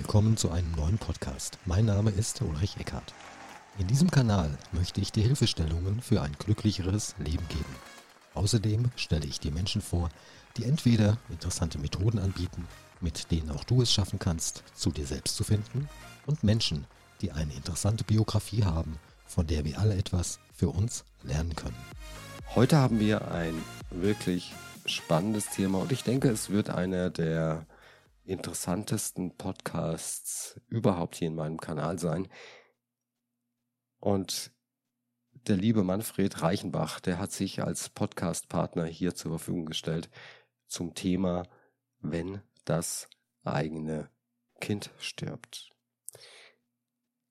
willkommen zu einem neuen Podcast. Mein Name ist Ulrich Eckhardt. In diesem Kanal möchte ich dir Hilfestellungen für ein glücklicheres Leben geben. Außerdem stelle ich dir Menschen vor, die entweder interessante Methoden anbieten, mit denen auch du es schaffen kannst, zu dir selbst zu finden, und Menschen, die eine interessante Biografie haben, von der wir alle etwas für uns lernen können. Heute haben wir ein wirklich spannendes Thema und ich denke, es wird einer der interessantesten Podcasts überhaupt hier in meinem Kanal sein. Und der liebe Manfred Reichenbach, der hat sich als Podcast-Partner hier zur Verfügung gestellt zum Thema, wenn das eigene Kind stirbt.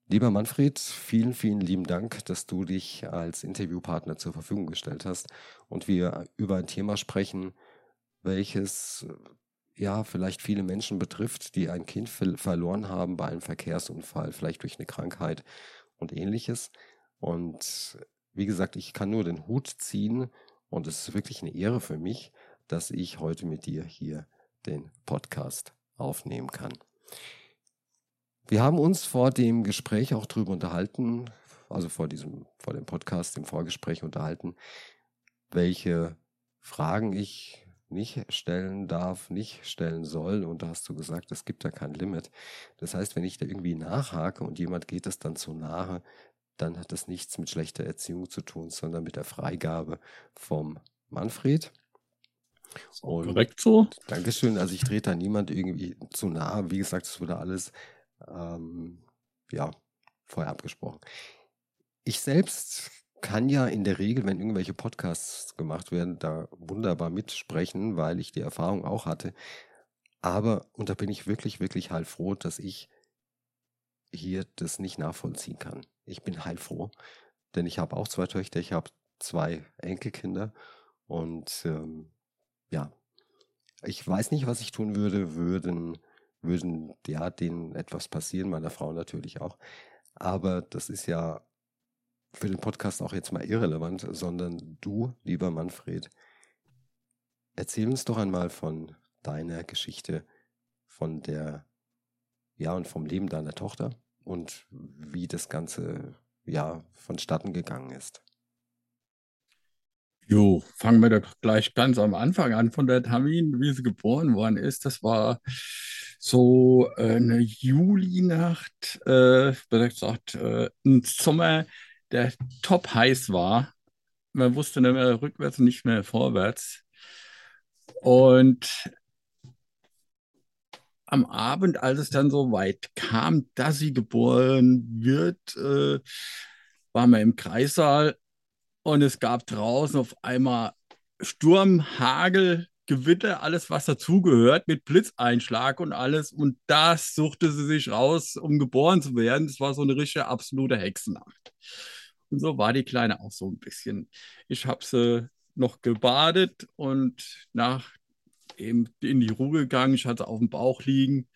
Lieber Manfred, vielen, vielen lieben Dank, dass du dich als Interviewpartner zur Verfügung gestellt hast und wir über ein Thema sprechen, welches ja vielleicht viele Menschen betrifft, die ein Kind verloren haben bei einem Verkehrsunfall, vielleicht durch eine Krankheit und ähnliches. Und wie gesagt, ich kann nur den Hut ziehen und es ist wirklich eine Ehre für mich, dass ich heute mit dir hier den Podcast aufnehmen kann. Wir haben uns vor dem Gespräch auch darüber unterhalten, also vor diesem, vor dem Podcast, dem Vorgespräch unterhalten, welche Fragen ich nicht stellen darf, nicht stellen soll. Und da hast du gesagt, es gibt da kein Limit. Das heißt, wenn ich da irgendwie nachhake und jemand geht es dann zu nahe, dann hat das nichts mit schlechter Erziehung zu tun, sondern mit der Freigabe vom Manfred. Und Korrekt so. Dankeschön. Also ich trete da niemand irgendwie zu nahe. Wie gesagt, es wurde alles ähm, ja, vorher abgesprochen. Ich selbst kann ja in der Regel, wenn irgendwelche Podcasts gemacht werden, da wunderbar mitsprechen, weil ich die Erfahrung auch hatte. Aber, und da bin ich wirklich, wirklich heilfroh, dass ich hier das nicht nachvollziehen kann. Ich bin heilfroh, denn ich habe auch zwei Töchter, ich habe zwei Enkelkinder und ähm, ja, ich weiß nicht, was ich tun würde, würden, würden ja denen etwas passieren, meiner Frau natürlich auch. Aber das ist ja für den Podcast auch jetzt mal irrelevant, sondern du, lieber Manfred, erzähl uns doch einmal von deiner Geschichte, von der, ja, und vom Leben deiner Tochter und wie das Ganze, ja, vonstatten gegangen ist. Jo, fangen wir doch gleich ganz am Anfang an von der Tamin, wie sie geboren worden ist. Das war so äh, eine Julinacht, äh, gesagt, äh, ein Sommer der top heiß war. Man wusste nicht mehr rückwärts und nicht mehr vorwärts. Und am Abend, als es dann so weit kam, dass sie geboren wird, äh, waren wir im Kreissaal und es gab draußen auf einmal Sturm, Hagel, Gewitter, alles, was dazugehört, mit Blitzeinschlag und alles. Und das suchte sie sich raus, um geboren zu werden. Das war so eine richtige absolute Hexennacht. Und so war die Kleine auch so ein bisschen. Ich habe sie noch gebadet und nach eben in die Ruhe gegangen. Ich hatte auf dem Bauch liegen.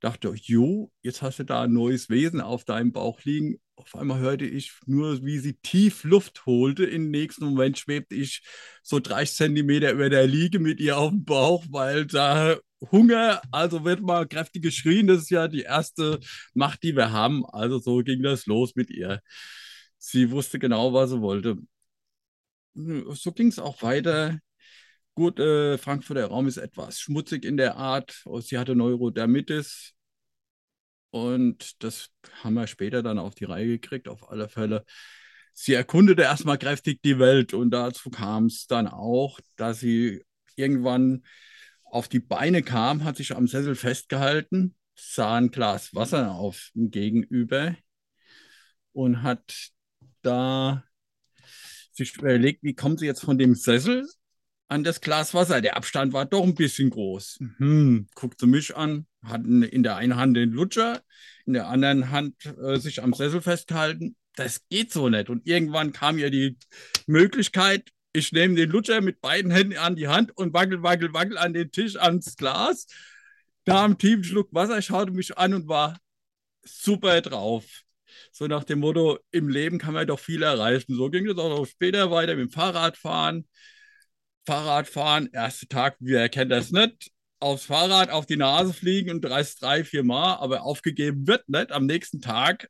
Dachte, jo, jetzt hast du da ein neues Wesen auf deinem Bauch liegen. Auf einmal hörte ich nur, wie sie tief Luft holte. Im nächsten Moment schwebte ich so 30 Zentimeter über der Liege mit ihr auf dem Bauch, weil da Hunger, also wird mal kräftig geschrien. Das ist ja die erste Macht, die wir haben. Also so ging das los mit ihr. Sie wusste genau, was sie wollte. So ging es auch weiter. Gut, äh, Frankfurter Raum ist etwas schmutzig in der Art. Sie hatte Neurodermitis. Und das haben wir später dann auf die Reihe gekriegt, auf alle Fälle. Sie erkundete erstmal kräftig die Welt und dazu kam es dann auch, dass sie irgendwann auf die Beine kam, hat sich am Sessel festgehalten, sah ein Glas Wasser auf dem Gegenüber und hat da sich überlegt, wie kommt sie jetzt von dem Sessel an das Glas Wasser? Der Abstand war doch ein bisschen groß. Hm, guckt sie mich an, hat in der einen Hand den Lutscher, in der anderen Hand äh, sich am Sessel festgehalten. Das geht so nicht. Und irgendwann kam ihr die Möglichkeit, ich nehme den Lutscher mit beiden Händen an die Hand und wackel, wackel, wackel an den Tisch, ans Glas. Da am tiefen Schluck Wasser, schaute mich an und war super drauf. So nach dem Motto, im Leben kann man doch viel erreichen. So ging es auch noch später weiter mit dem Fahrradfahren. Fahrradfahren, erster Tag, wer kennt das nicht? aufs Fahrrad auf die Nase fliegen und reißt drei, vier Mal, aber aufgegeben wird nicht. Am nächsten Tag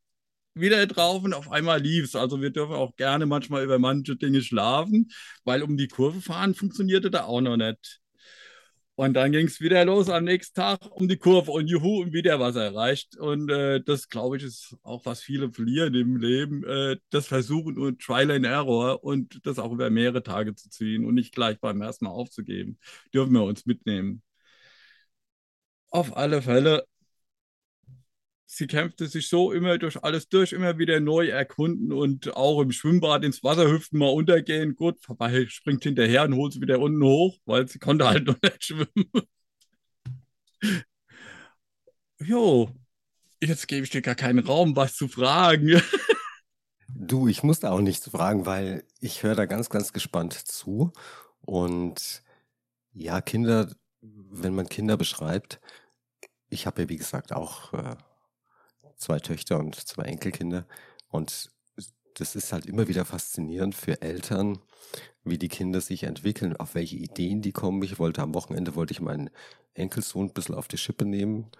wieder drauf und auf einmal lief es. Also wir dürfen auch gerne manchmal über manche Dinge schlafen, weil um die Kurve fahren funktionierte da auch noch nicht. Und dann ging es wieder los am nächsten Tag um die Kurve und juhu, und wieder was erreicht. Und äh, das, glaube ich, ist auch, was viele verlieren im Leben. Äh, das Versuchen und Trial and Error und das auch über mehrere Tage zu ziehen und nicht gleich beim ersten Mal aufzugeben. Dürfen wir uns mitnehmen. Auf alle Fälle sie kämpfte sich so immer durch alles durch, immer wieder neu erkunden und auch im Schwimmbad ins Wasser hüpfen, mal untergehen. Gut, vorbei springt hinterher und holt sie wieder unten hoch, weil sie konnte halt noch nicht schwimmen. jo, jetzt gebe ich dir gar keinen Raum, was zu fragen. du, ich musste auch nichts fragen, weil ich höre da ganz, ganz gespannt zu. Und ja, Kinder, wenn man Kinder beschreibt, ich habe ja, wie gesagt, auch äh, zwei Töchter und zwei Enkelkinder. Und das ist halt immer wieder faszinierend für Eltern, wie die Kinder sich entwickeln, auf welche Ideen die kommen. Ich wollte am Wochenende, wollte ich meinen Enkelsohn ein bisschen auf die Schippe nehmen,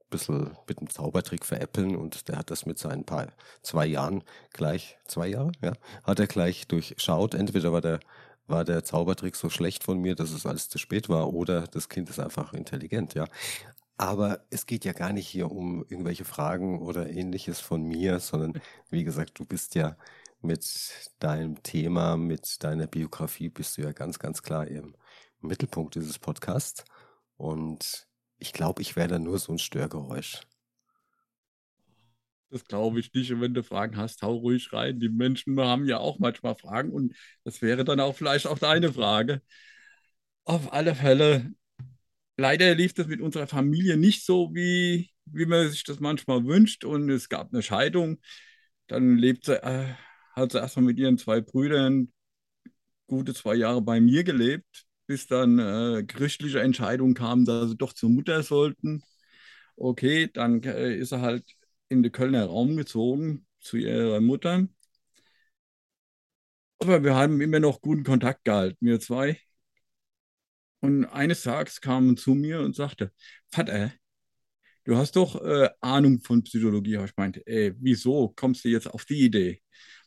ein bisschen mit einem Zaubertrick veräppeln und der hat das mit seinen paar, zwei Jahren gleich, zwei Jahre, ja, hat er gleich durchschaut. Entweder war der, war der Zaubertrick so schlecht von mir, dass es alles zu spät war, oder das Kind ist einfach intelligent, ja. Aber es geht ja gar nicht hier um irgendwelche Fragen oder ähnliches von mir, sondern wie gesagt, du bist ja mit deinem Thema, mit deiner Biografie, bist du ja ganz, ganz klar im Mittelpunkt dieses Podcasts. Und ich glaube, ich wäre da nur so ein Störgeräusch. Das glaube ich nicht. Und wenn du Fragen hast, hau ruhig rein. Die Menschen haben ja auch manchmal Fragen und das wäre dann auch vielleicht auch deine Frage. Auf alle Fälle leider lief das mit unserer Familie nicht so, wie, wie man sich das manchmal wünscht. Und es gab eine Scheidung. Dann lebt sie, äh, hat sie erstmal mit ihren zwei Brüdern gute zwei Jahre bei mir gelebt, bis dann äh, gerichtliche Entscheidungen kamen, dass sie doch zur Mutter sollten. Okay, dann äh, ist er halt in den Kölner Raum gezogen zu ihrer Mutter. Aber wir haben immer noch guten Kontakt gehalten, wir zwei. Und eines Tages kam er zu mir und sagte, Vater, du hast doch äh, Ahnung von Psychologie. Ich meinte, ey, wieso kommst du jetzt auf die Idee?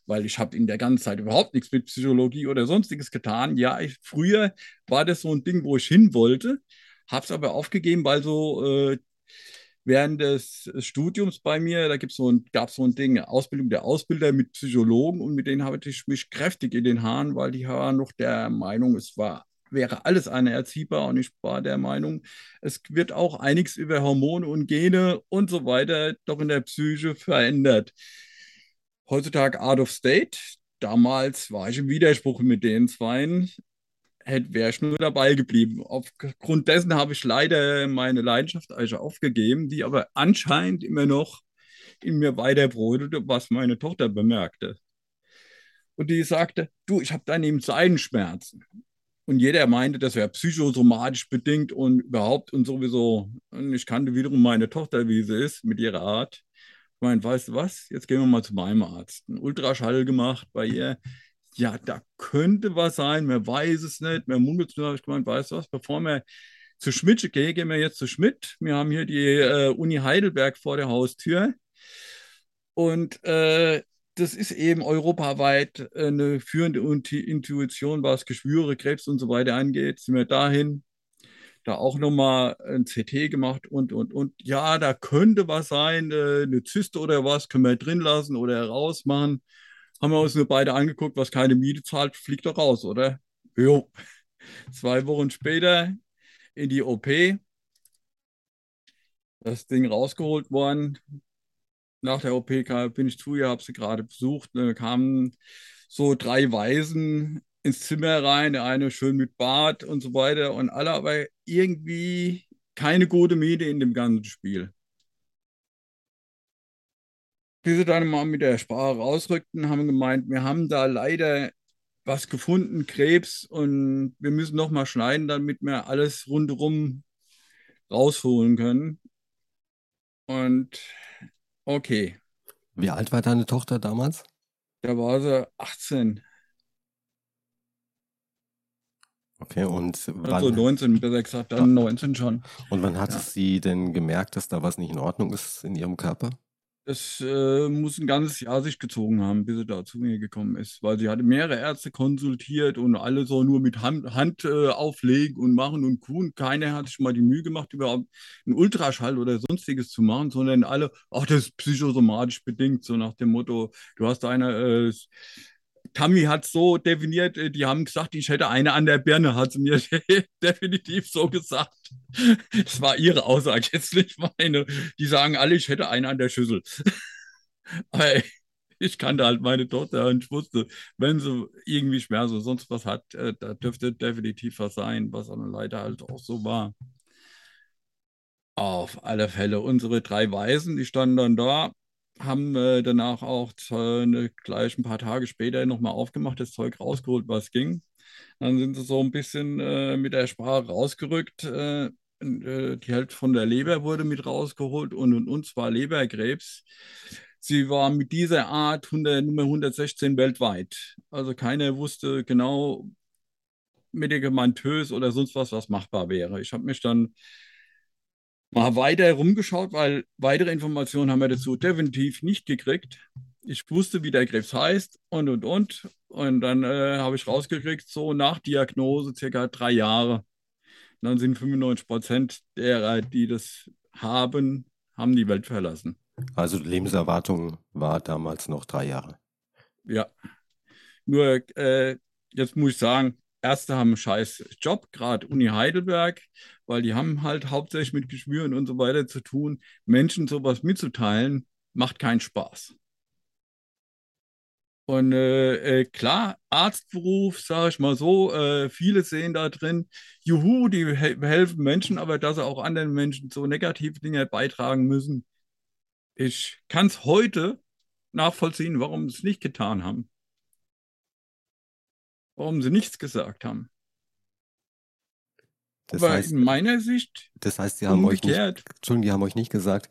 Weil ich habe in der ganzen Zeit überhaupt nichts mit Psychologie oder sonstiges getan. Ja, ich, früher war das so ein Ding, wo ich hin wollte, habe es aber aufgegeben, weil so äh, während des Studiums bei mir, da so gab es so ein Ding, Ausbildung der Ausbilder mit Psychologen und mit denen habe ich mich kräftig in den Haaren, weil die waren noch der Meinung, es war wäre alles anerziehbar und ich war der Meinung, es wird auch einiges über Hormone und Gene und so weiter doch in der Psyche verändert. Heutzutage out of state. Damals war ich im Widerspruch mit den Zweien. Wäre ich nur dabei geblieben. Aufgrund dessen habe ich leider meine Leidenschaft eigentlich aufgegeben, die aber anscheinend immer noch in mir weiter brodelte, was meine Tochter bemerkte. Und die sagte, du, ich habe daneben Seidenschmerzen. Und jeder meinte, das wäre psychosomatisch bedingt und überhaupt und sowieso. Und ich kannte wiederum meine Tochter, wie sie ist, mit ihrer Art. Ich meine, weißt du was? Jetzt gehen wir mal zu meinem Arzt. Ein Ultraschall gemacht bei ihr. Ja, da könnte was sein, man weiß es nicht. Man munkelt nur, ich gemeint, weißt du was, bevor wir zu Schmidt gehen, gehen wir jetzt zu Schmidt. Wir haben hier die äh, Uni Heidelberg vor der Haustür. Und äh, das ist eben europaweit eine führende Intuition, was Geschwüre, Krebs und so weiter angeht. Sind wir dahin, da auch nochmal ein CT gemacht und, und, und. Ja, da könnte was sein, äh, eine Zyste oder was, können wir drin lassen oder rausmachen. Haben wir uns nur beide angeguckt, was keine Miete zahlt, fliegt doch raus, oder? Jo. Zwei Wochen später in die OP. Das Ding rausgeholt worden, nach der OP bin ich zu ihr, habe sie gerade besucht. Da kamen so drei Waisen ins Zimmer rein, der eine schön mit Bart und so weiter und alle aber irgendwie keine gute Miete in dem ganzen Spiel. Bis sie dann mal mit der Sprache rausrückten, haben gemeint, wir haben da leider was gefunden, Krebs, und wir müssen noch mal schneiden, damit wir alles rundherum rausholen können. Und Okay. Wie alt war deine Tochter damals? Da war sie 18. Okay, und wann, Also 19, besser gesagt, dann 19 schon. und wann hat Ja. sie denn gemerkt, dass da was nicht in Ordnung ist in ihrem Körper? Es äh, muss ein ganzes Jahr sich gezogen haben, bis sie da zu mir gekommen ist, weil sie hatte mehrere Ärzte konsultiert und alle so nur mit Hand, Hand äh, auflegen und machen und tun. Keiner hat sich mal die Mühe gemacht, überhaupt einen Ultraschall oder sonstiges zu machen, sondern alle, ach, das ist psychosomatisch bedingt, so nach dem Motto, du hast eine, äh, Tammy hat so definiert, äh, die haben gesagt, ich hätte eine an der Birne, hat sie mir definitiv so gesagt. Das war ihre Aussage, jetzt nicht meine. Die sagen alle, ich hätte eine an der Schüssel. Aber ich kannte halt meine Tochter und ich wusste, wenn sie irgendwie Schmerzen oder sonst was hat, äh, da dürfte definitiv was sein, was dann leider halt auch so war. Auf alle Fälle, unsere drei Weisen, die standen dann da, haben äh, danach auch äh, gleich ein paar Tage später nochmal aufgemacht, das Zeug rausgeholt, was ging. Dann sind sie so ein bisschen äh, mit der Sprache rausgerückt. Äh, äh, die Hälfte von der Leber wurde mit rausgeholt und, und, und zwar Leberkrebs. Sie war mit dieser Art 100, Nummer 116 weltweit. Also keiner wusste genau medikamentös oder sonst was, was machbar wäre. Ich habe mich dann mal weiter rumgeschaut, weil weitere Informationen haben wir dazu definitiv nicht gekriegt. Ich wusste, wie der Krebs heißt und und und. Und dann äh, habe ich rausgekriegt, so nach Diagnose circa drei Jahre. Und dann sind 95 Prozent derer, die das haben, haben die Welt verlassen. Also Lebenserwartung war damals noch drei Jahre. Ja. Nur äh, jetzt muss ich sagen, Ärzte haben einen scheiß Job, gerade Uni Heidelberg, weil die haben halt hauptsächlich mit Geschwüren und so weiter zu tun. Menschen sowas mitzuteilen, macht keinen Spaß. Und äh, äh, klar, Arztberuf, sage ich mal so, äh, viele sehen da drin, juhu, die he helfen Menschen, aber dass sie auch anderen Menschen so negative Dinge beitragen müssen. Ich kann es heute nachvollziehen, warum sie es nicht getan haben. Warum sie nichts gesagt haben. Das aber heißt, in meiner Sicht das heißt, sie haben euch nicht. Entschuldigung, die haben euch nicht gesagt,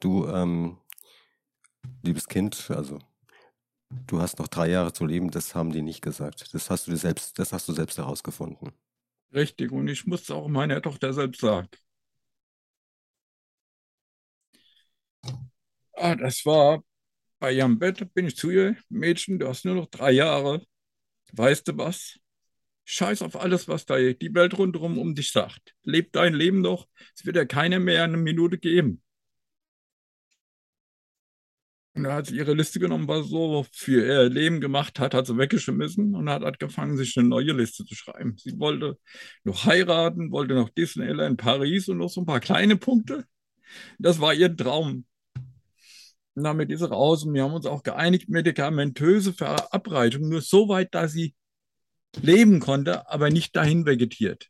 du, ähm, liebes Kind, also du hast noch drei Jahre zu leben, das haben die nicht gesagt. Das hast du dir selbst, das hast du selbst herausgefunden. Richtig, und ich muss es auch meiner Tochter selbst sagen. Ah, das war bei ihrem Bett, bin ich zu ihr, Mädchen, du hast nur noch drei Jahre. Weißt du was? Scheiß auf alles, was da die Welt rundherum um dich sagt. Leb dein Leben noch, es wird dir keiner mehr eine Minute geben. Und da hat sie ihre Liste genommen, was so für ihr Leben gemacht hat, hat sie weggeschmissen und hat angefangen, sich eine neue Liste zu schreiben. Sie wollte noch heiraten, wollte noch Disneyland Paris und noch so ein paar kleine Punkte. Das war ihr Traum. Und damit ist raus und wir haben uns auch geeinigt, medikamentöse Verabreichung, nur so weit, dass sie leben konnte, aber nicht dahin vegetiert.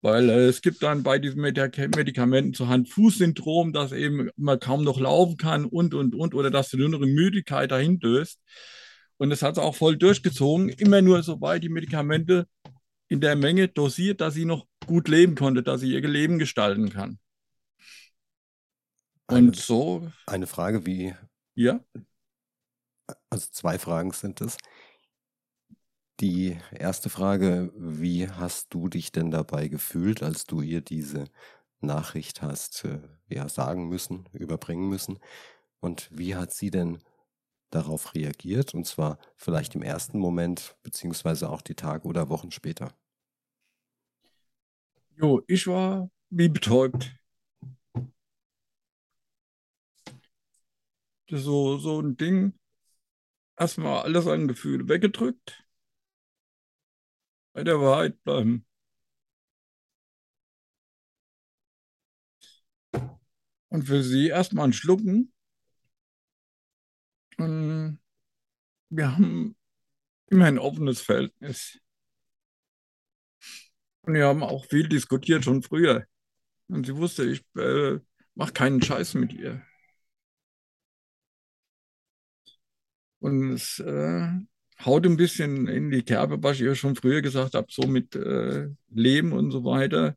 Weil äh, es gibt dann bei diesen Medik Medikamenten so Hand-Fuß-Syndrom, dass eben man kaum noch laufen kann und, und, und, oder dass noch in Müdigkeit dahin döst. Und das hat sie auch voll durchgezogen, immer nur so weit die Medikamente in der Menge dosiert, dass sie noch gut leben konnte, dass sie ihr Leben gestalten kann. Eine, Und so, eine Frage, wie, ja, also zwei Fragen sind es. Die erste Frage, wie hast du dich denn dabei gefühlt, als du ihr diese Nachricht hast äh, ja, sagen müssen, überbringen müssen? Und wie hat sie denn darauf reagiert? Und zwar vielleicht im ersten Moment, beziehungsweise auch die Tage oder Wochen später. jo, ich war wie betäubt. Das ist so, so ein Ding, erstmal alles an Gefühle weggedrückt, bei der Wahrheit bleiben. Und für sie erstmal ein Schlucken. Und wir haben immer ein offenes Verhältnis. Und wir haben auch viel diskutiert schon früher. Und sie wusste, ich äh, mache keinen Scheiß mit ihr. Und es äh, haut ein bisschen in die Kerbe, was ich ihr schon früher gesagt habe, so mit äh, Leben und so weiter.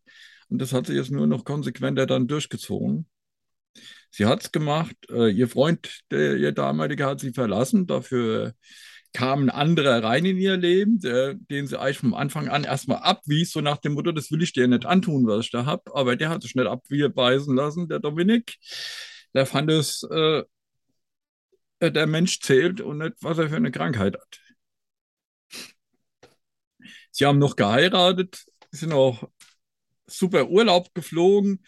Und das hat sie jetzt nur noch konsequenter dann durchgezogen. Sie hat es gemacht. Äh, ihr Freund, der ihr damaliger, hat sie verlassen. Dafür kam ein anderer rein in ihr Leben, der, den sie eigentlich vom Anfang an erstmal abwies, so nach dem Motto, das will ich dir nicht antun, was ich da habe. Aber der hat sich nicht abweisen lassen, der Dominik. Der fand es, äh, der Mensch zählt und nicht, was er für eine Krankheit hat. Sie haben noch geheiratet, sind auch super Urlaub geflogen.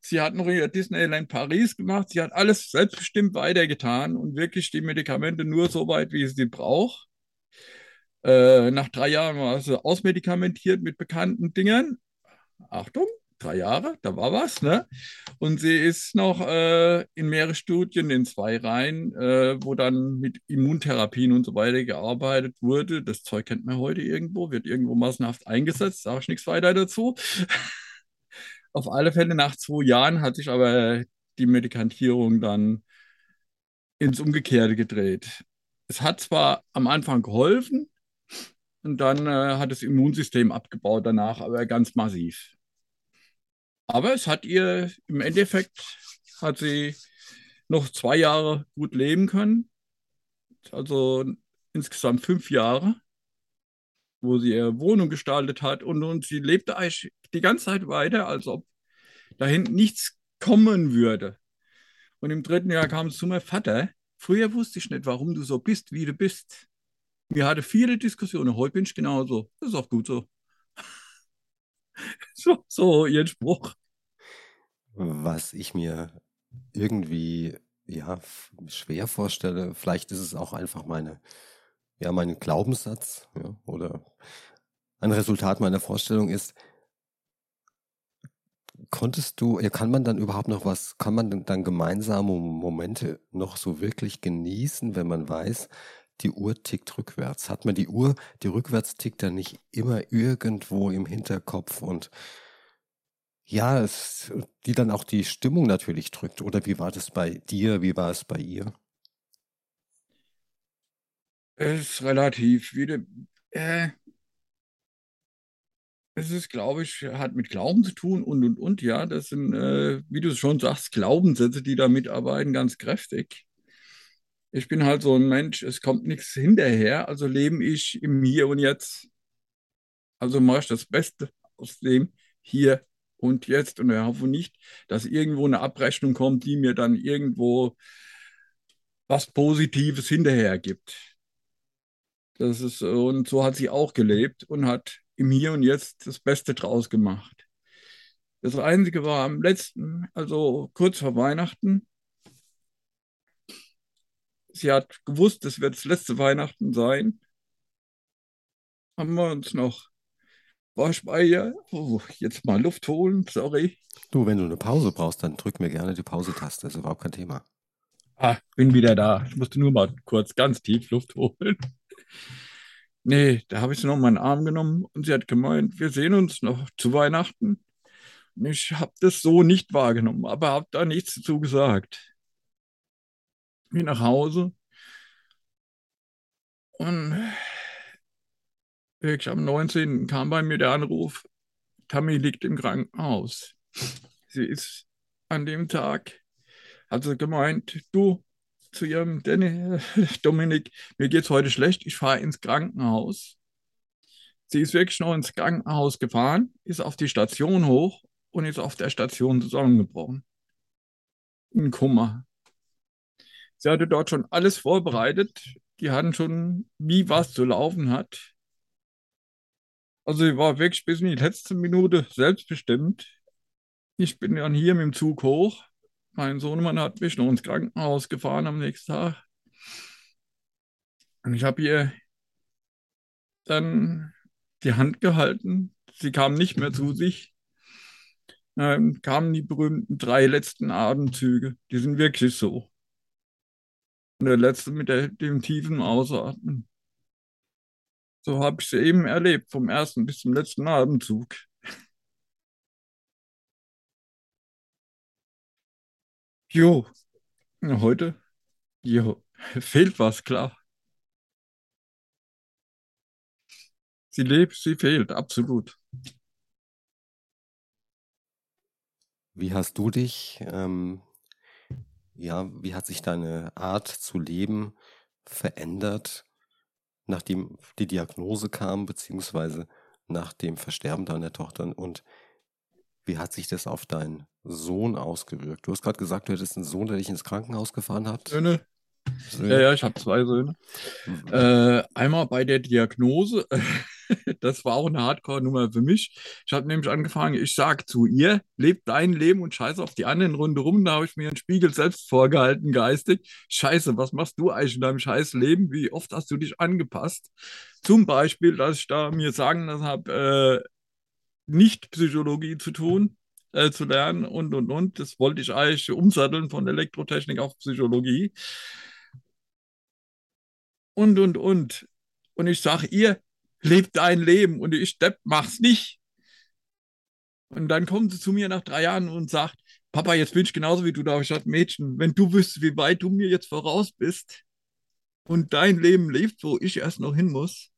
Sie hat noch ihr Disneyland Paris gemacht. Sie hat alles selbstbestimmt weitergetan und wirklich die Medikamente nur so weit, wie sie sie braucht. Äh, nach drei Jahren war sie ausmedikamentiert mit bekannten Dingen. Achtung, drei Jahre, da war was, ne? Und sie ist noch äh, in mehreren Studien in zwei Reihen, äh, wo dann mit Immuntherapien und so weiter gearbeitet wurde. Das Zeug kennt man heute irgendwo, wird irgendwo massenhaft eingesetzt, sage ich nichts weiter dazu. Auf alle Fälle nach zwei Jahren hat sich aber die Medikantierung dann ins Umgekehrte gedreht. Es hat zwar am Anfang geholfen und dann äh, hat das Immunsystem abgebaut danach, aber ganz massiv. Aber es hat ihr im Endeffekt hat sie noch zwei Jahre gut leben können. Also insgesamt fünf Jahre, wo sie ihre Wohnung gestaltet hat und, und sie lebte eigentlich die ganze Zeit weiter, als ob dahin nichts kommen würde. Und im dritten Jahr kam es zu meinem Vater. Früher wusste ich nicht, warum du so bist, wie du bist. Wir hatten viele Diskussionen. Heute bin ich genauso. Das ist auch gut so. so, so ihr Spruch. Was ich mir irgendwie ja schwer vorstelle, vielleicht ist es auch einfach meine ja mein Glaubenssatz ja, oder ein Resultat meiner Vorstellung ist, konntest du, kann man dann überhaupt noch was, kann man dann gemeinsame Momente noch so wirklich genießen, wenn man weiß, die Uhr tickt rückwärts? Hat man die Uhr, die rückwärts tickt dann nicht immer irgendwo im Hinterkopf und ja, es, die dann auch die Stimmung natürlich drückt. Oder wie war das bei dir? Wie war es bei ihr? Es ist relativ. Wie äh, es ist, glaube ich, hat mit Glauben zu tun und und und. Ja, das sind, äh, wie du schon sagst, Glaubenssätze, die da mitarbeiten, ganz kräftig. Ich bin halt so ein Mensch, es kommt nichts hinterher, also lebe ich im Hier und Jetzt. Also mache ich das Beste aus dem Hier und Jetzt und ich hoffe nicht, dass irgendwo eine Abrechnung kommt, die mir dann irgendwo was Positives hinterher gibt. Das ist, und so hat sie auch gelebt und hat im Hier und Jetzt das Beste draus gemacht. Das Einzige war am letzten, also kurz vor Weihnachten. Sie hat gewusst, es wird das letzte Weihnachten sein. Haben wir uns noch, ihr, oh, jetzt mal Luft holen, sorry. Du, wenn du eine Pause brauchst, dann drück mir gerne die Pause-Taste, ist überhaupt kein Thema. Ah, bin wieder da. Ich musste nur mal kurz ganz tief Luft holen. Nee, da habe ich sie noch in meinen Arm genommen und sie hat gemeint, wir sehen uns noch zu Weihnachten. Und ich habe das so nicht wahrgenommen, aber habe da nichts dazu gesagt. Bin nach Hause und wirklich am 19. kam bei mir der Anruf, Tammy liegt im Krankenhaus. Sie ist an dem Tag, hat sie gemeint, du, zu ihrem Danny, Dominik, mir geht es heute schlecht, ich fahre ins Krankenhaus. Sie ist wirklich noch ins Krankenhaus gefahren, ist auf die Station hoch und ist auf der Station zusammengebrochen. In Kummer. Sie hatte dort schon alles vorbereitet. Die hatten schon, wie was zu laufen hat. Also sie war wirklich bis in die letzte Minute selbstbestimmt. Ich bin dann hier mit dem Zug hoch, mein Sohnemann hat mich noch ins Krankenhaus gefahren am nächsten Tag. Und ich habe ihr dann die Hand gehalten. Sie kam nicht mehr zu sich. Dann kamen die berühmten drei letzten Atemzüge. Die sind wirklich so. Und der letzte mit der, dem tiefen Ausatmen. So habe ich sie eben erlebt, vom ersten bis zum letzten Atemzug. Jo, heute, jo, fehlt was, klar. Sie lebt, sie fehlt, absolut. Wie hast du dich, ähm, ja, wie hat sich deine Art zu leben verändert nachdem die Diagnose kam, beziehungsweise nach dem Versterben deiner Tochter und wie hat sich das auf deinen Sohn ausgewirkt? Du hast gerade gesagt, du hättest einen Sohn, der dich ins Krankenhaus gefahren hat. Söhne. Söhne. Ja, ja, ich habe zwei Söhne. Mhm. Äh, einmal bei der Diagnose, das war auch eine Hardcore-Nummer für mich. Ich habe nämlich angefangen, ich sage zu ihr, lebt dein Leben und scheiße auf die anderen Runde rum. Da habe ich mir einen Spiegel selbst vorgehalten, geistig. Scheiße, was machst du eigentlich in deinem scheiß Leben? Wie oft hast du dich angepasst? Zum Beispiel, dass ich da mir sagen lassen habe, äh, nicht Psychologie zu tun, äh, zu lernen und und und. Das wollte ich eigentlich umsatteln von Elektrotechnik auf Psychologie. Und und und. Und ich sage ihr, lebt dein Leben und ich Depp mach's nicht. Und dann kommt sie zu mir nach drei Jahren und sagt, Papa, jetzt bin ich genauso wie du da. Ich sage, Mädchen, wenn du wüsstest, wie weit du mir jetzt voraus bist und dein Leben lebt, wo ich erst noch hin muss,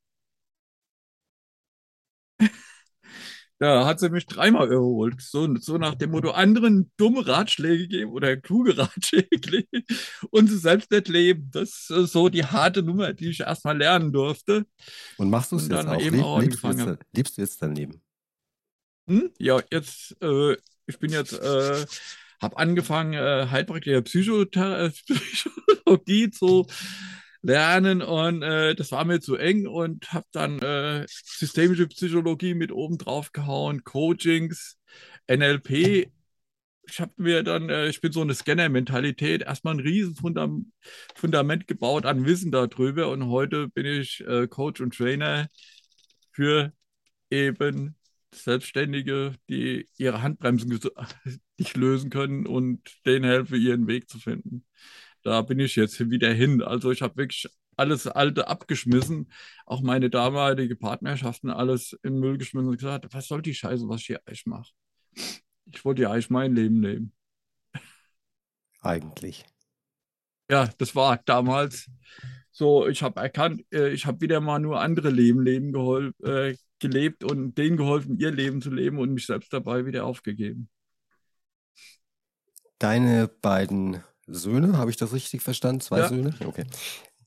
Da hat sie mich dreimal überholt. So, so nach dem Motto, anderen dumme Ratschläge geben oder kluge Ratschläge und sie selbst nicht leben. Das ist so die harte Nummer, die ich erstmal lernen durfte. Und machst du es jetzt auch? Eben auch lebst, du jetzt, lebst, du jetzt dein Leben? Hm? Ja, jetzt, äh, ich bin jetzt, äh, habe angefangen, äh, Heilpraktiker Psychologie zu lernen und äh, das war mir zu eng und habe dann äh, systemische Psychologie mit oben drauf gehauen, Coachings, NLP. Ich habe mir dann, äh, ich bin so eine Scanner-Mentalität, erstmal ein riesen Fundam Fundament gebaut an Wissen darüber und heute bin ich äh, Coach und Trainer für eben Selbstständige, die ihre Handbremsen nicht lösen können und denen helfe, ihren Weg zu finden da bin ich jetzt wieder hin. Also ich habe wirklich alles Alte abgeschmissen, auch meine damalige Partnerschaften alles in Müll geschmissen und gesagt, was soll die Scheiße, was ich hier eigentlich mache? Ich wollte ja eigentlich mein Leben leben. Eigentlich. Ja, das war damals so, ich habe erkannt, äh, ich habe wieder mal nur andere Leben, leben gehol äh, gelebt und denen geholfen, ihr Leben zu leben und mich selbst dabei wieder aufgegeben. Deine beiden Söhne, habe ich das richtig verstanden? Zwei ja. Söhne? Okay.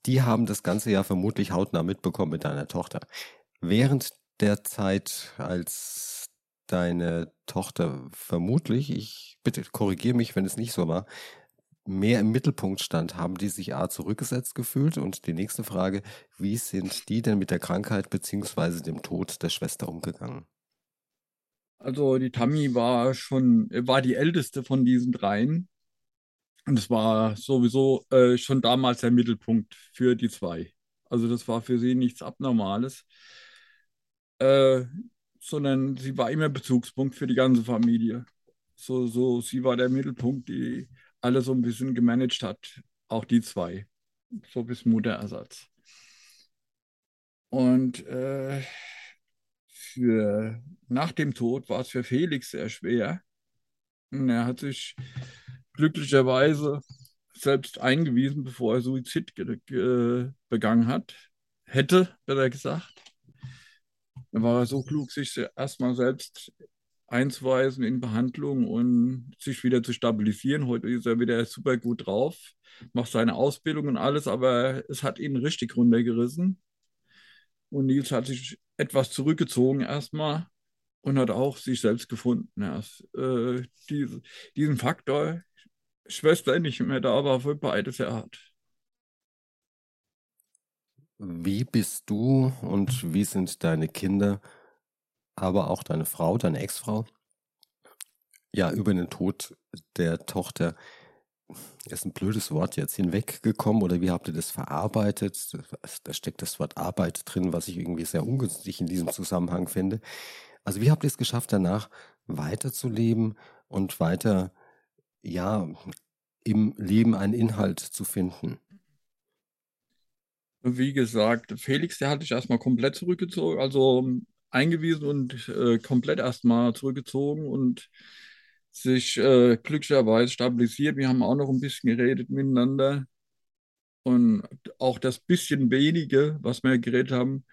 Die haben das ganze ja vermutlich hautnah mitbekommen mit deiner Tochter. Während der Zeit, als deine Tochter vermutlich, ich bitte korrigiere mich, wenn es nicht so war, mehr im Mittelpunkt stand, haben die sich A zurückgesetzt gefühlt? Und die nächste Frage, wie sind die denn mit der Krankheit bzw. dem Tod der Schwester umgegangen? Also die Tammy war schon, war die älteste von diesen dreien. Und es war sowieso äh, schon damals der Mittelpunkt für die zwei. Also das war für sie nichts Abnormales, äh, sondern sie war immer Bezugspunkt für die ganze Familie. So, so, sie war der Mittelpunkt, die alles so ein bisschen gemanagt hat, auch die zwei, so bis Mutterersatz. Und äh, für, nach dem Tod war es für Felix sehr schwer. Und er hat sich glücklicherweise selbst eingewiesen, bevor er Suizid begangen hat. Hätte, besser gesagt. Da war er so klug, sich erstmal selbst einzuweisen in Behandlung und sich wieder zu stabilisieren. Heute ist er wieder super gut drauf, macht seine Ausbildung und alles, aber es hat ihn richtig runtergerissen. Und Nils hat sich etwas zurückgezogen erstmal und hat auch sich selbst gefunden. Erst, äh, diese, diesen Faktor, Schwester nicht mehr da war, für beide sehr hart. Wie bist du und wie sind deine Kinder, aber auch deine Frau, deine Ex-Frau, ja, über den Tod der Tochter, ist ein blödes Wort jetzt, hinweggekommen oder wie habt ihr das verarbeitet? Da steckt das Wort Arbeit drin, was ich irgendwie sehr ungünstig in diesem Zusammenhang finde. Also wie habt ihr es geschafft, danach weiterzuleben und weiter ja, im Leben einen Inhalt zu finden? Wie gesagt, Felix, der hat sich erstmal komplett zurückgezogen, also eingewiesen und äh, komplett erstmal zurückgezogen und sich äh, glücklicherweise stabilisiert. Wir haben auch noch ein bisschen geredet miteinander. Und auch das bisschen wenige, was wir geredet haben,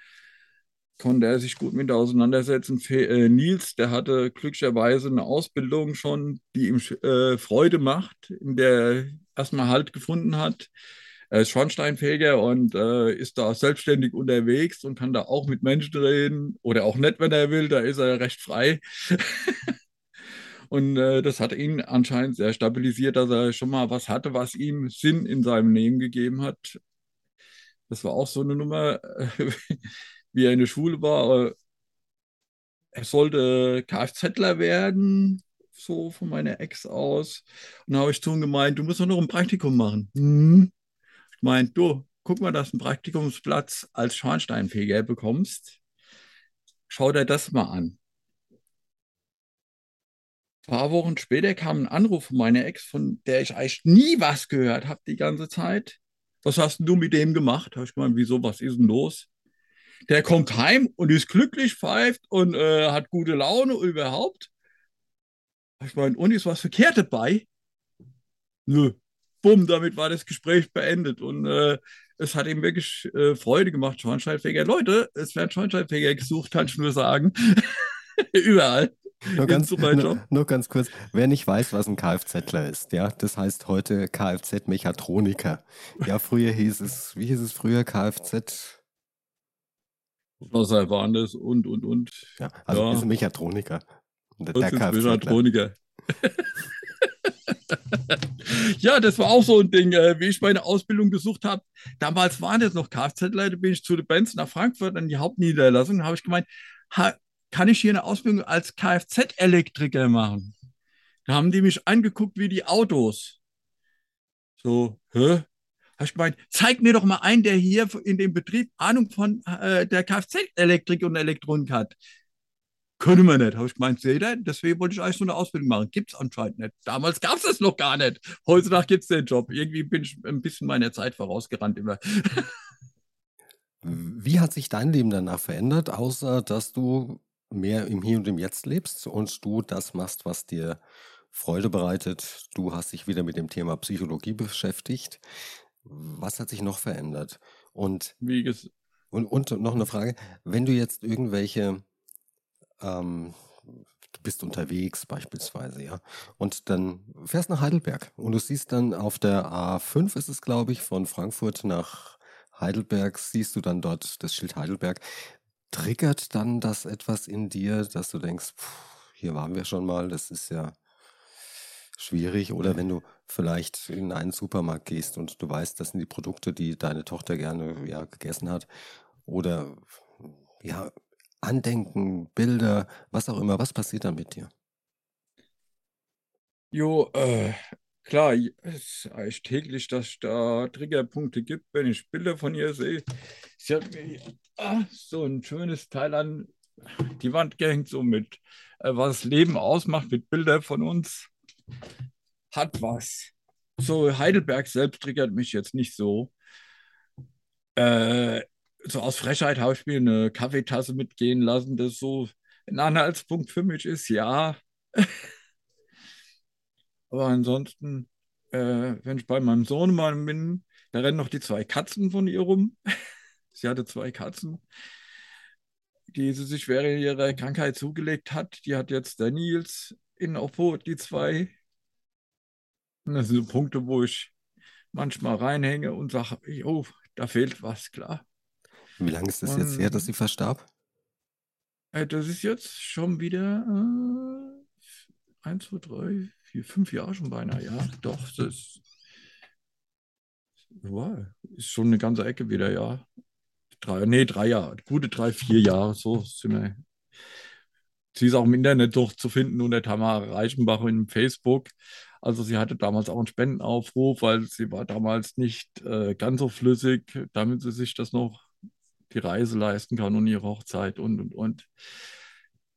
konnte er sich gut mit auseinandersetzen. Äh, Nils, der hatte glücklicherweise eine Ausbildung schon, die ihm äh, Freude macht, in der er erstmal Halt gefunden hat. Er ist Schornsteinfeger und äh, ist da selbstständig unterwegs und kann da auch mit Menschen reden oder auch nicht, wenn er will, da ist er recht frei. und äh, das hat ihn anscheinend sehr stabilisiert, dass er schon mal was hatte, was ihm Sinn in seinem Leben gegeben hat. Das war auch so eine Nummer, wie er in der Schule war. Äh, er sollte Kfzler werden so von meiner Ex aus. Und da habe ich zu ihm gemeint, du musst doch noch ein Praktikum machen. Hm. Ich meinte, du, guck mal, dass du einen Praktikumsplatz als Schornsteinfeger bekommst. Schau dir das mal an. Ein paar Wochen später kam ein Anruf von meiner Ex, von der ich eigentlich nie was gehört habe die ganze Zeit. Was hast du mit dem gemacht? Habe ich gemeint, wieso, was ist denn los? Der kommt heim und ist glücklich, pfeift und äh, hat gute Laune überhaupt. Ich meine, und ist was verkehrt dabei? Nö. Bumm, damit war das Gespräch beendet. Und äh, es hat ihm wirklich äh, Freude gemacht, Schornsteinfeger. Leute, es werden Schornsteinfeger gesucht, kann ich nur sagen. Überall. Nur ganz, nur, nur ganz, kurz, wer nicht weiß, was ein Kfzler ist, ja, das heißt heute Kfz-Mechatroniker. Ja, früher hieß es, wie hieß es früher, Kfz? Was waren das und, und, und. Ja, also ja. ist ein Mechatroniker. Der, der Mechatroniker. ja, das war auch so ein Ding, äh, wie ich meine Ausbildung gesucht habe. Damals waren das noch Kfz-Leute, bin ich zu den Benz nach Frankfurt an die Hauptniederlassung, habe ich gemeint, kann ich hier eine Ausbildung als Kfz-Elektriker machen? Da haben die mich angeguckt wie die Autos. So, hä? Ich gemeint, zeig mir doch mal einen, der hier in dem Betrieb Ahnung von äh, der Kfz-Elektrik und Elektronik hat. Können wir nicht. Habe ich gemeint, seht ihr, deswegen wollte ich eigentlich so eine Ausbildung machen. Gibt es anscheinend nicht. Damals gab es das noch gar nicht. Heutzutage gibt es den Job. Irgendwie bin ich ein bisschen meiner Zeit vorausgerannt immer. Wie hat sich dein Leben danach verändert, außer dass du mehr im Hier und im Jetzt lebst und du das machst, was dir Freude bereitet? Du hast dich wieder mit dem Thema Psychologie beschäftigt. Was hat sich noch verändert? Und, und, und noch eine Frage, wenn du jetzt irgendwelche ähm, du bist unterwegs beispielsweise, ja, und dann fährst nach Heidelberg und du siehst dann auf der A5 ist es, glaube ich, von Frankfurt nach Heidelberg, siehst du dann dort das Schild Heidelberg. Triggert dann das etwas in dir, dass du denkst, pff, hier waren wir schon mal, das ist ja schwierig. Oder wenn du vielleicht in einen Supermarkt gehst und du weißt, das sind die Produkte, die deine Tochter gerne ja, gegessen hat. Oder ja, Andenken, Bilder, was auch immer. Was passiert dann mit dir? Jo, äh, klar, es ist täglich, dass es da Triggerpunkte gibt, wenn ich Bilder von ihr sehe. Sie hat mir ah, so ein schönes Teil an die Wand gehängt, so mit, äh, was Leben ausmacht, mit Bildern von uns. Hat was. So, Heidelberg selbst triggert mich jetzt nicht so. Äh, so aus Frechheit habe ich mir eine Kaffeetasse mitgehen lassen, das so ein Anhaltspunkt für mich ist, ja. Aber ansonsten, äh, wenn ich bei meinem Sohn mal bin, da rennen noch die zwei Katzen von ihr rum. sie hatte zwei Katzen, die sie sich während ihrer Krankheit zugelegt hat. Die hat jetzt der Nils in Obhut, die zwei. Und das sind so Punkte, wo ich manchmal reinhänge und sage, oh, da fehlt was, klar. Wie lange ist das jetzt her, dass sie verstarb? Äh, das ist jetzt schon wieder äh, 1, 2, 3, 4, 5 Jahre schon beinahe, ja. Doch, das wow, ist schon eine ganze Ecke wieder, ja. Drei, nee, drei Jahre, gute drei, vier Jahre, so sind wir. Sie ist auch im Internet durchzufinden unter Tamara Reichenbach in Facebook. Also sie hatte damals auch einen Spendenaufruf, weil sie war damals nicht äh, ganz so flüssig, damit sie sich das noch die Reise leisten kann und ihre Hochzeit und, und, und.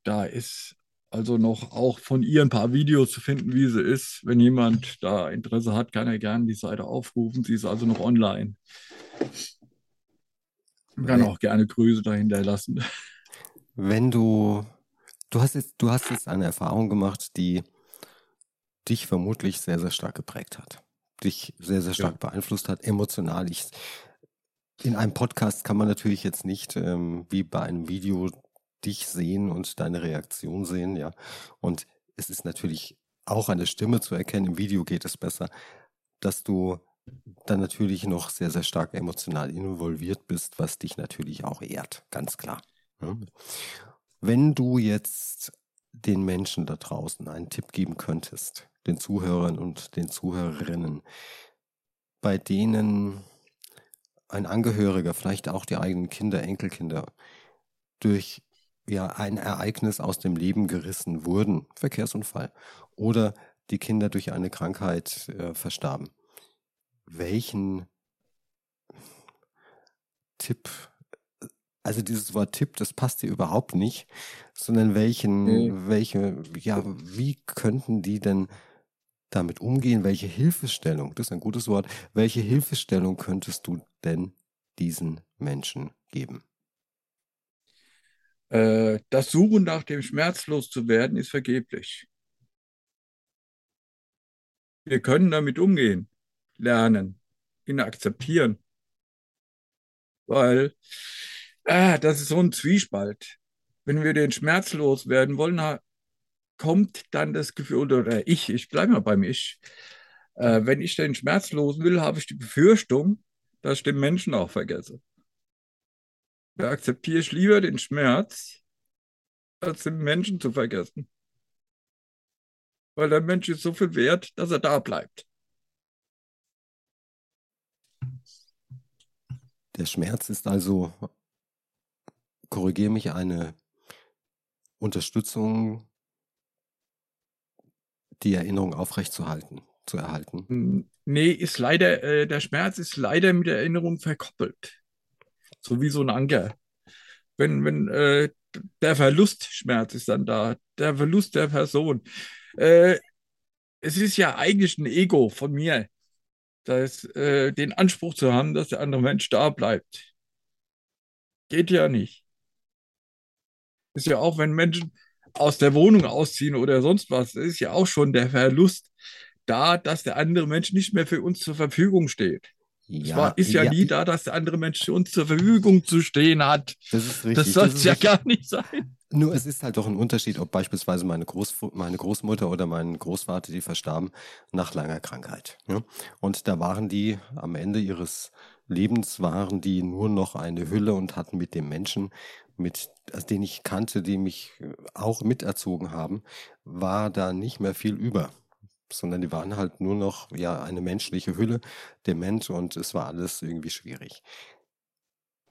Da ist also noch auch von ihr ein paar Videos zu finden, wie sie ist. Wenn jemand da Interesse hat, kann er gerne die Seite aufrufen. Sie ist also noch online. Man kann auch gerne Grüße dahinter lassen. Wenn du, du hast jetzt, du hast jetzt eine Erfahrung gemacht, die dich vermutlich sehr, sehr stark geprägt hat, dich sehr, sehr stark ja. beeinflusst hat, emotional. Ich in einem Podcast kann man natürlich jetzt nicht ähm, wie bei einem Video dich sehen und deine Reaktion sehen, ja. Und es ist natürlich auch eine Stimme zu erkennen. Im Video geht es besser, dass du dann natürlich noch sehr, sehr stark emotional involviert bist, was dich natürlich auch ehrt, ganz klar. Wenn du jetzt den Menschen da draußen einen Tipp geben könntest, den Zuhörern und den Zuhörerinnen, bei denen ein Angehöriger, vielleicht auch die eigenen Kinder, Enkelkinder, durch ja, ein Ereignis aus dem Leben gerissen wurden, Verkehrsunfall, oder die Kinder durch eine Krankheit äh, verstarben. Welchen Tipp, also dieses Wort Tipp, das passt dir überhaupt nicht, sondern welchen, mhm. welche, ja, wie könnten die denn damit umgehen? Welche Hilfestellung, das ist ein gutes Wort, welche Hilfestellung könntest du denn diesen Menschen geben? Äh, das Suchen nach dem schmerzlos zu werden ist vergeblich. Wir können damit umgehen, lernen, ihn akzeptieren. Weil ah, das ist so ein Zwiespalt. Wenn wir den Schmerz loswerden wollen, kommt dann das Gefühl, oder ich, ich bleibe mal beim Ich, äh, wenn ich den Schmerz los will, habe ich die Befürchtung, dass ich den Menschen auch vergesse. Da akzeptiere ich lieber den Schmerz, als den Menschen zu vergessen. Weil der Mensch ist so viel wert, dass er da bleibt. Der Schmerz ist also, korrigiere mich, eine Unterstützung, die Erinnerung aufrechtzuerhalten, zu erhalten. Nee, ist leider, äh, der Schmerz ist leider mit der Erinnerung verkoppelt. So wie so ein Anker. Wenn, wenn äh, der Verlustschmerz ist dann da, der Verlust der Person. Äh, es ist ja eigentlich ein Ego von mir, das, äh, den Anspruch zu haben, dass der andere Mensch da bleibt. Geht ja nicht. Ist ja auch, wenn Menschen aus der Wohnung ausziehen oder sonst was, ist ja auch schon der Verlust da, dass der andere Mensch nicht mehr für uns zur Verfügung steht. Ja, es war, ist ja, ja, nie da, dass der andere Mensch für uns zur Verfügung zu stehen hat. Das ist richtig. Das soll es ja richtig. gar nicht sein. Nur es ist halt doch ein Unterschied, ob beispielsweise meine, Groß, meine Großmutter oder mein Großvater, die verstarben nach langer Krankheit. Ja? Und da waren die am Ende ihres Lebens, waren die nur noch eine Hülle und hatten mit dem Menschen, mit, also den ich kannte, die mich auch miterzogen haben, war da nicht mehr viel über sondern die waren halt nur noch ja eine menschliche Hülle, dement und es war alles irgendwie schwierig.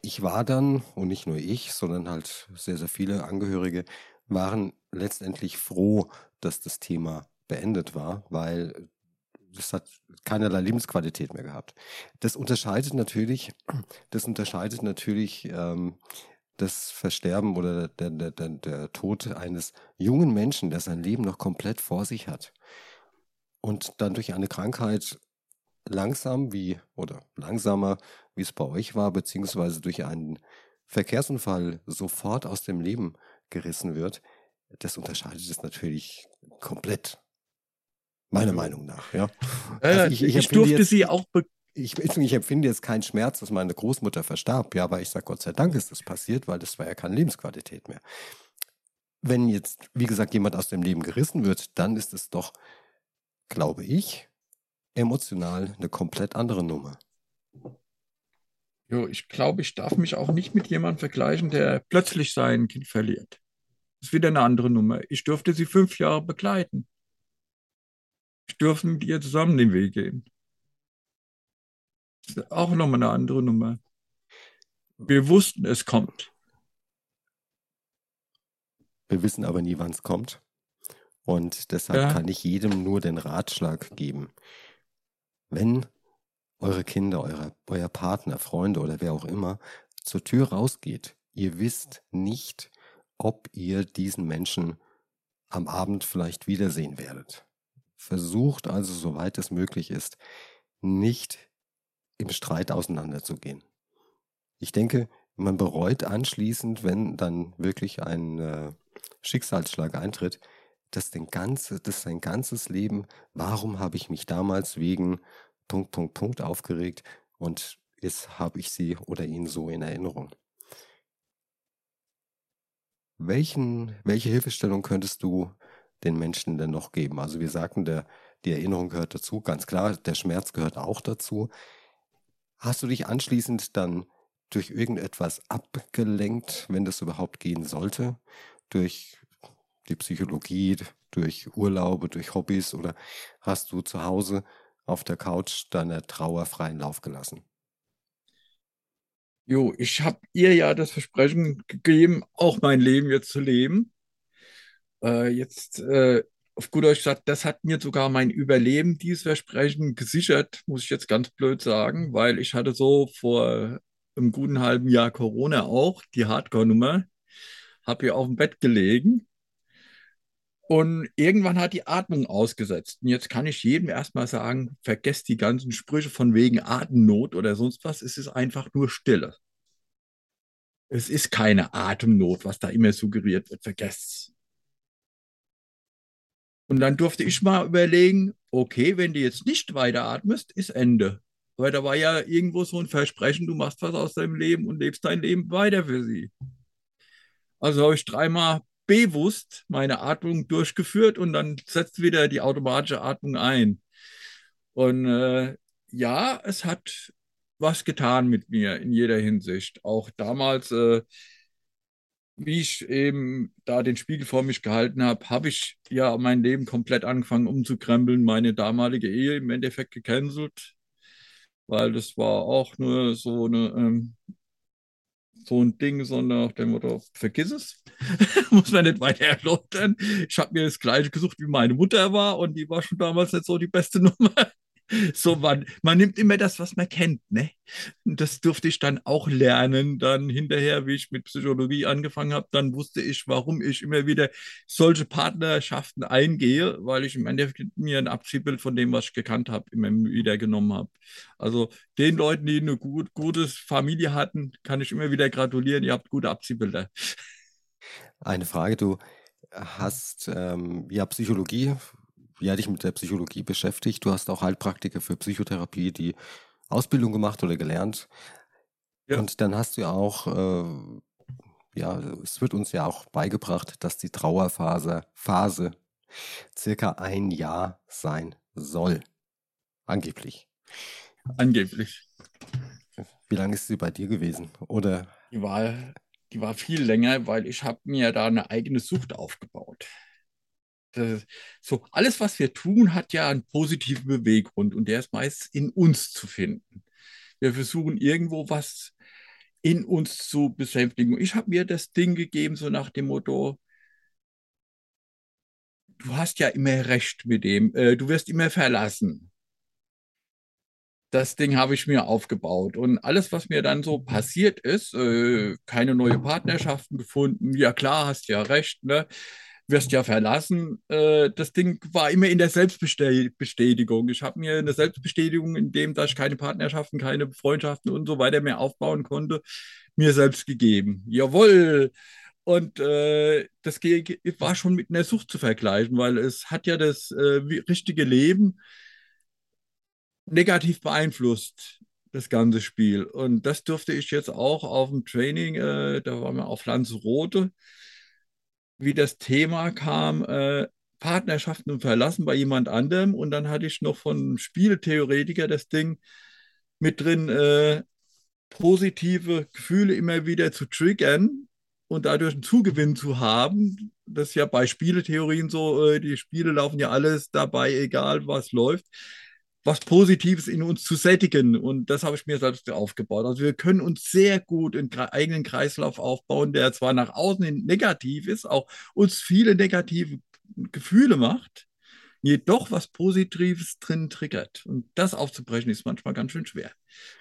Ich war dann, und nicht nur ich, sondern halt sehr, sehr viele Angehörige, waren letztendlich froh, dass das Thema beendet war, weil das hat keinerlei Lebensqualität mehr gehabt. Das unterscheidet natürlich, das unterscheidet natürlich ähm, das Versterben oder der, der, der, der Tod eines jungen Menschen, der sein Leben noch komplett vor sich hat und dann durch eine Krankheit langsam wie oder langsamer, wie es bei euch war, beziehungsweise durch einen Verkehrsunfall sofort aus dem Leben gerissen wird, das unterscheidet es natürlich komplett. Meiner Meinung nach, ja. Also ich, ich, ich durfte jetzt, sie auch. Ich, ich, empfinde jetzt keinen Schmerz, dass meine Großmutter verstarb, ja, aber ich sage Gott sei Dank ist das passiert, weil das war ja keine Lebensqualität mehr. Wenn jetzt, wie gesagt, jemand aus dem Leben gerissen wird, dann ist es doch glaube ich, emotional eine komplett andere Nummer. Jo, ich glaube, ich darf mich auch nicht mit jemandem vergleichen, der plötzlich sein Kind verliert. Das ist wieder eine andere Nummer. Ich durfte sie fünf Jahre begleiten. Ich durfte mit ihr zusammen den Weg gehen. Auch nochmal eine andere Nummer. Wir wussten, es kommt. Wir wissen aber nie, wann es kommt. Und deshalb ja. kann ich jedem nur den Ratschlag geben. Wenn eure Kinder, eure, euer Partner, Freunde oder wer auch immer zur Tür rausgeht, ihr wisst nicht, ob ihr diesen Menschen am Abend vielleicht wiedersehen werdet. Versucht also, soweit es möglich ist, nicht im Streit auseinanderzugehen. Ich denke, man bereut anschließend, wenn dann wirklich ein äh, Schicksalsschlag eintritt, das, den ganze, sein ganzes Leben, warum habe ich mich damals wegen Punkt, Punkt, Punkt aufgeregt und jetzt habe ich sie oder ihn so in Erinnerung. Welchen, welche Hilfestellung könntest du den Menschen denn noch geben? Also wir sagten, der, die Erinnerung gehört dazu, ganz klar, der Schmerz gehört auch dazu. Hast du dich anschließend dann durch irgendetwas abgelenkt, wenn das überhaupt gehen sollte? Durch die Psychologie, durch Urlaube, durch Hobbys oder hast du zu Hause auf der Couch deiner Trauer freien Lauf gelassen? Jo, ich habe ihr ja das Versprechen gegeben, auch mein Leben jetzt zu leben. Äh, jetzt, äh, auf gut Deutsch gesagt, das hat mir sogar mein Überleben, dieses Versprechen, gesichert, muss ich jetzt ganz blöd sagen, weil ich hatte so vor einem guten halben Jahr Corona auch, die Hardcore-Nummer, habe hier auf dem Bett gelegen und irgendwann hat die Atmung ausgesetzt. Und jetzt kann ich jedem erstmal sagen, vergesst die ganzen Sprüche von wegen Atemnot oder sonst was. Es ist einfach nur Stille. Es ist keine Atemnot, was da immer suggeriert wird. Vergesst Und dann durfte ich mal überlegen, okay, wenn du jetzt nicht weiteratmest, ist Ende. Weil da war ja irgendwo so ein Versprechen, du machst was aus deinem Leben und lebst dein Leben weiter für sie. Also habe ich dreimal bewusst meine Atmung durchgeführt und dann setzt wieder die automatische Atmung ein. Und äh, ja, es hat was getan mit mir in jeder Hinsicht. Auch damals, äh, wie ich eben da den Spiegel vor mich gehalten habe, habe ich ja mein Leben komplett angefangen umzukrempeln, meine damalige Ehe im Endeffekt gecancelt, weil das war auch nur so eine ähm, so ein Ding, sondern nach dem Motto, vergiss es. Muss man nicht weiter erläutern. Ich habe mir das gleiche gesucht, wie meine Mutter war und die war schon damals nicht so die beste Nummer. So, man, man nimmt immer das, was man kennt, ne? Das durfte ich dann auch lernen. Dann hinterher, wie ich mit Psychologie angefangen habe, dann wusste ich, warum ich immer wieder solche Partnerschaften eingehe, weil ich im Endeffekt mir ein Abziehbild von dem, was ich gekannt habe, immer wieder genommen habe. Also den Leuten, die eine gut, gute Familie hatten, kann ich immer wieder gratulieren. Ihr habt gute Abziehbilder. Eine Frage, du hast ähm, ja Psychologie ja, dich mit der Psychologie beschäftigt. Du hast auch Heilpraktiker für Psychotherapie die Ausbildung gemacht oder gelernt. Ja. Und dann hast du ja auch, äh, ja, es wird uns ja auch beigebracht, dass die Trauerphase Phase circa ein Jahr sein soll. Angeblich. Angeblich. Wie lange ist sie bei dir gewesen? Oder? Die war, die war viel länger, weil ich habe mir da eine eigene Sucht aufgebaut so, alles, was wir tun, hat ja einen positiven Beweggrund und der ist meist in uns zu finden. Wir versuchen irgendwo was in uns zu besänftigen. Ich habe mir das Ding gegeben, so nach dem Motto, du hast ja immer recht mit dem, äh, du wirst immer verlassen. Das Ding habe ich mir aufgebaut. Und alles, was mir dann so passiert ist, äh, keine neue Partnerschaften gefunden, ja klar, hast ja recht, ne? Wirst ja verlassen. Äh, das Ding war immer in der Selbstbestätigung. Ich habe mir eine Selbstbestätigung, in dem, dass ich keine Partnerschaften, keine Freundschaften und so weiter mehr aufbauen konnte, mir selbst gegeben. Jawohl. Und äh, das war schon mit einer Sucht zu vergleichen, weil es hat ja das äh, richtige Leben negativ beeinflusst, das ganze Spiel. Und das durfte ich jetzt auch auf dem Training, äh, da waren wir auf Lanzarote, wie das Thema kam, äh, Partnerschaften und Verlassen bei jemand anderem. Und dann hatte ich noch von Spieltheoretiker das Ding mit drin, äh, positive Gefühle immer wieder zu triggern und dadurch einen Zugewinn zu haben. Das ist ja bei Spieletheorien so, äh, die Spiele laufen ja alles dabei, egal was läuft was Positives in uns zu sättigen. Und das habe ich mir selbst aufgebaut. Also wir können uns sehr gut einen eigenen Kreislauf aufbauen, der zwar nach außen hin negativ ist, auch uns viele negative Gefühle macht, jedoch was Positives drin triggert. Und das aufzubrechen ist manchmal ganz schön schwer.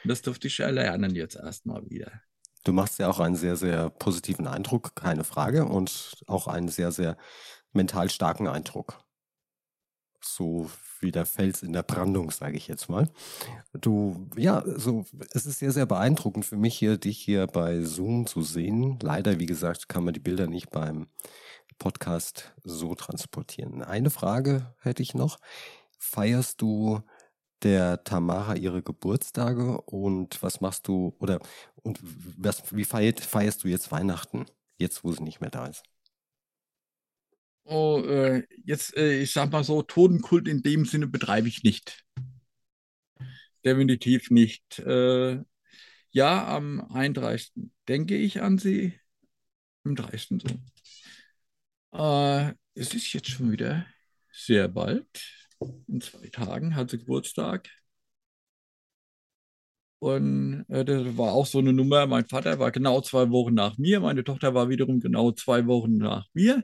Und das durfte ich ja lernen jetzt erstmal wieder. Du machst ja auch einen sehr, sehr positiven Eindruck, keine Frage, und auch einen sehr, sehr mental starken Eindruck. So wie der Fels in der Brandung, sage ich jetzt mal. Du, ja, so, es ist sehr, sehr beeindruckend für mich hier, dich hier bei Zoom zu sehen. Leider, wie gesagt, kann man die Bilder nicht beim Podcast so transportieren. Eine Frage hätte ich noch. Feierst du der Tamara ihre Geburtstage und was machst du oder und was, wie feiert, feierst du jetzt Weihnachten, jetzt wo sie nicht mehr da ist? Oh, äh, jetzt, äh, ich sag mal so, Totenkult in dem Sinne betreibe ich nicht. Definitiv nicht. Äh, ja, am 31. denke ich an sie. Am 30. so. Äh, es ist jetzt schon wieder sehr bald. In zwei Tagen hat sie Geburtstag. Und äh, das war auch so eine Nummer. Mein Vater war genau zwei Wochen nach mir. Meine Tochter war wiederum genau zwei Wochen nach mir.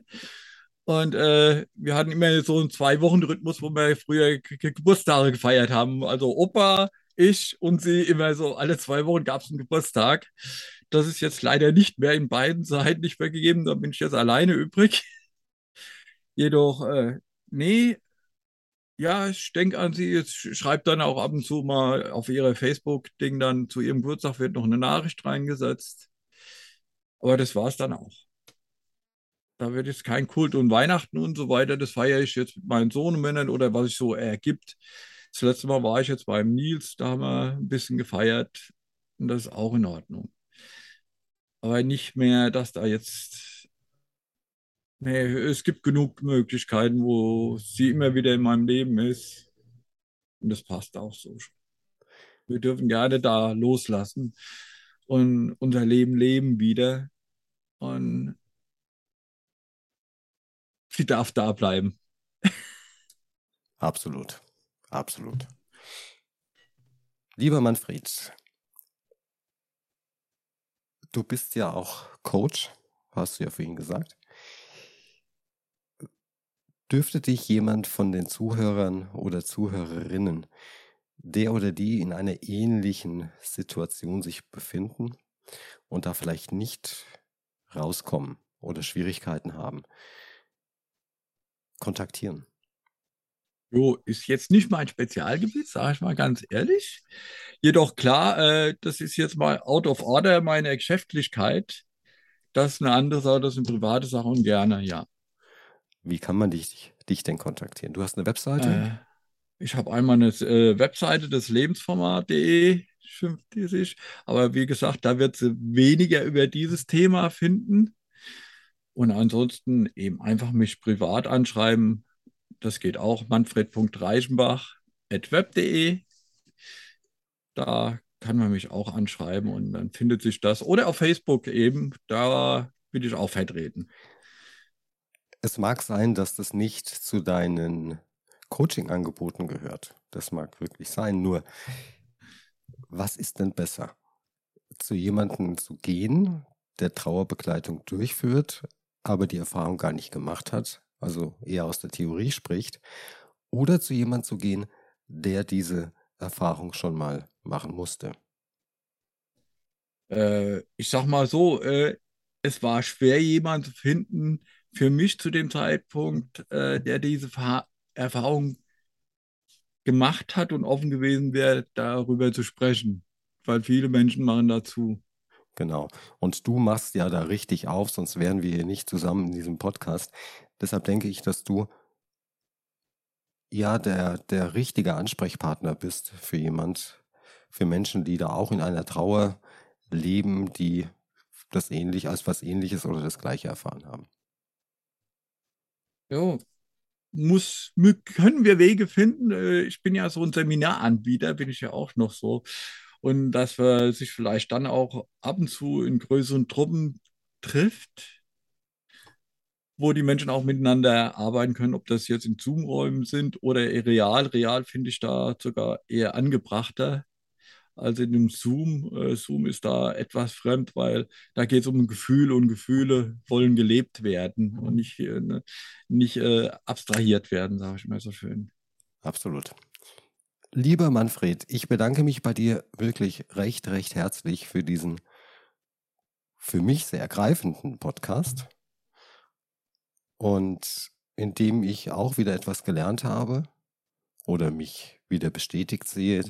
Und äh, wir hatten immer so einen Zwei-Wochen-Rhythmus, wo wir früher Ge Geburtstage gefeiert haben. Also Opa, ich und sie immer so alle zwei Wochen gab es einen Geburtstag. Das ist jetzt leider nicht mehr in beiden Seiten nicht mehr gegeben. Da bin ich jetzt alleine übrig. Jedoch, äh, nee, ja, ich denke an sie. Jetzt schreibt dann auch ab und zu mal auf ihrer Facebook-Ding dann zu ihrem Geburtstag wird noch eine Nachricht reingesetzt. Aber das war es dann auch. Da wird jetzt kein Kult und Weihnachten und so weiter. Das feiere ich jetzt mit meinen Sohnemännern oder was sich so ergibt. Das letzte Mal war ich jetzt beim Nils, da haben wir ein bisschen gefeiert und das ist auch in Ordnung. Aber nicht mehr, dass da jetzt. Nee, es gibt genug Möglichkeiten, wo sie immer wieder in meinem Leben ist. Und das passt auch so. Wir dürfen gerne da loslassen und unser Leben leben wieder. Und sie darf da bleiben. Absolut. Absolut. Lieber Manfred, du bist ja auch Coach, hast du ja vorhin gesagt. Dürfte dich jemand von den Zuhörern oder Zuhörerinnen, der oder die in einer ähnlichen Situation sich befinden und da vielleicht nicht rauskommen oder Schwierigkeiten haben, kontaktieren? Jo, ist jetzt nicht mein Spezialgebiet, sage ich mal ganz ehrlich. Jedoch klar, äh, das ist jetzt mal out of order meine Geschäftlichkeit. Das ist eine andere Sache, das sind private Sachen und gerne, ja. Wie kann man dich, dich denn kontaktieren? Du hast eine Webseite? Äh, ich habe einmal eine äh, Webseite des Lebensformat.de, schimpft die sich. Aber wie gesagt, da wird sie weniger über dieses Thema finden. Und ansonsten eben einfach mich privat anschreiben. Das geht auch. Manfred.reichenbach.web.de. Da kann man mich auch anschreiben und dann findet sich das. Oder auf Facebook eben. Da bin ich auch vertreten. Es mag sein, dass das nicht zu deinen Coaching-Angeboten gehört. Das mag wirklich sein. Nur, was ist denn besser? Zu jemandem zu gehen, der Trauerbegleitung durchführt, aber die Erfahrung gar nicht gemacht hat, also eher aus der Theorie spricht, oder zu jemandem zu gehen, der diese Erfahrung schon mal machen musste? Äh, ich sag mal so, äh, es war schwer, jemanden zu finden, für mich zu dem Zeitpunkt, äh, der diese Ver Erfahrung gemacht hat und offen gewesen wäre, darüber zu sprechen. Weil viele Menschen machen dazu. Genau. Und du machst ja da richtig auf, sonst wären wir hier nicht zusammen in diesem Podcast. Deshalb denke ich, dass du ja der, der richtige Ansprechpartner bist für jemand, für Menschen, die da auch in einer Trauer leben, die das ähnlich als was ähnliches oder das gleiche erfahren haben. Ja, muss, können wir Wege finden. Äh, ich bin ja so ein Seminaranbieter, bin ich ja auch noch so. Und dass man sich vielleicht dann auch ab und zu in größeren Truppen trifft, wo die Menschen auch miteinander arbeiten können, ob das jetzt in Zoom-Räumen sind oder real. Real finde ich da sogar eher angebrachter als in dem Zoom. Äh, Zoom ist da etwas fremd, weil da geht es um Gefühle und Gefühle wollen gelebt werden und nicht, äh, ne, nicht äh, abstrahiert werden, sage ich mal so schön. Absolut. Lieber Manfred, ich bedanke mich bei dir wirklich recht, recht herzlich für diesen für mich sehr ergreifenden Podcast. Und in dem ich auch wieder etwas gelernt habe oder mich wieder bestätigt sehe,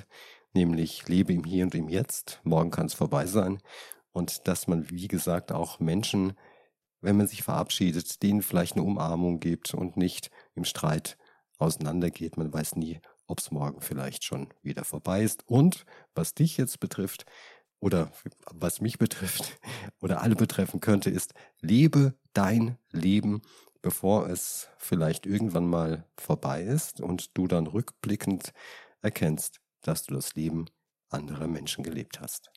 nämlich lebe im Hier und im Jetzt, morgen kann es vorbei sein. Und dass man, wie gesagt, auch Menschen, wenn man sich verabschiedet, denen vielleicht eine Umarmung gibt und nicht im Streit auseinandergeht. Man weiß nie, ob es morgen vielleicht schon wieder vorbei ist. Und was dich jetzt betrifft, oder was mich betrifft, oder alle betreffen könnte, ist, lebe dein Leben, bevor es vielleicht irgendwann mal vorbei ist und du dann rückblickend erkennst, dass du das Leben anderer Menschen gelebt hast.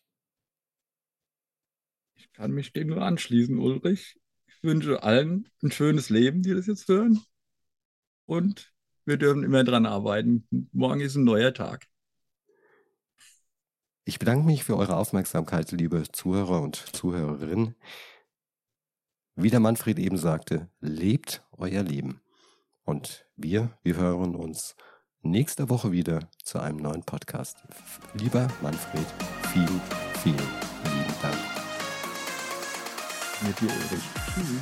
Ich kann mich dem nur anschließen, Ulrich. Ich wünsche allen ein schönes Leben, die das jetzt hören. Und wir dürfen immer dran arbeiten. Morgen ist ein neuer Tag. Ich bedanke mich für eure Aufmerksamkeit, liebe Zuhörer und Zuhörerinnen. Wie der Manfred eben sagte, lebt euer Leben. Und wir, wir hören uns nächste Woche wieder zu einem neuen Podcast. Lieber Manfred, vielen, vielen lieben Dank. Mit dir, Ulrich. Tschüss.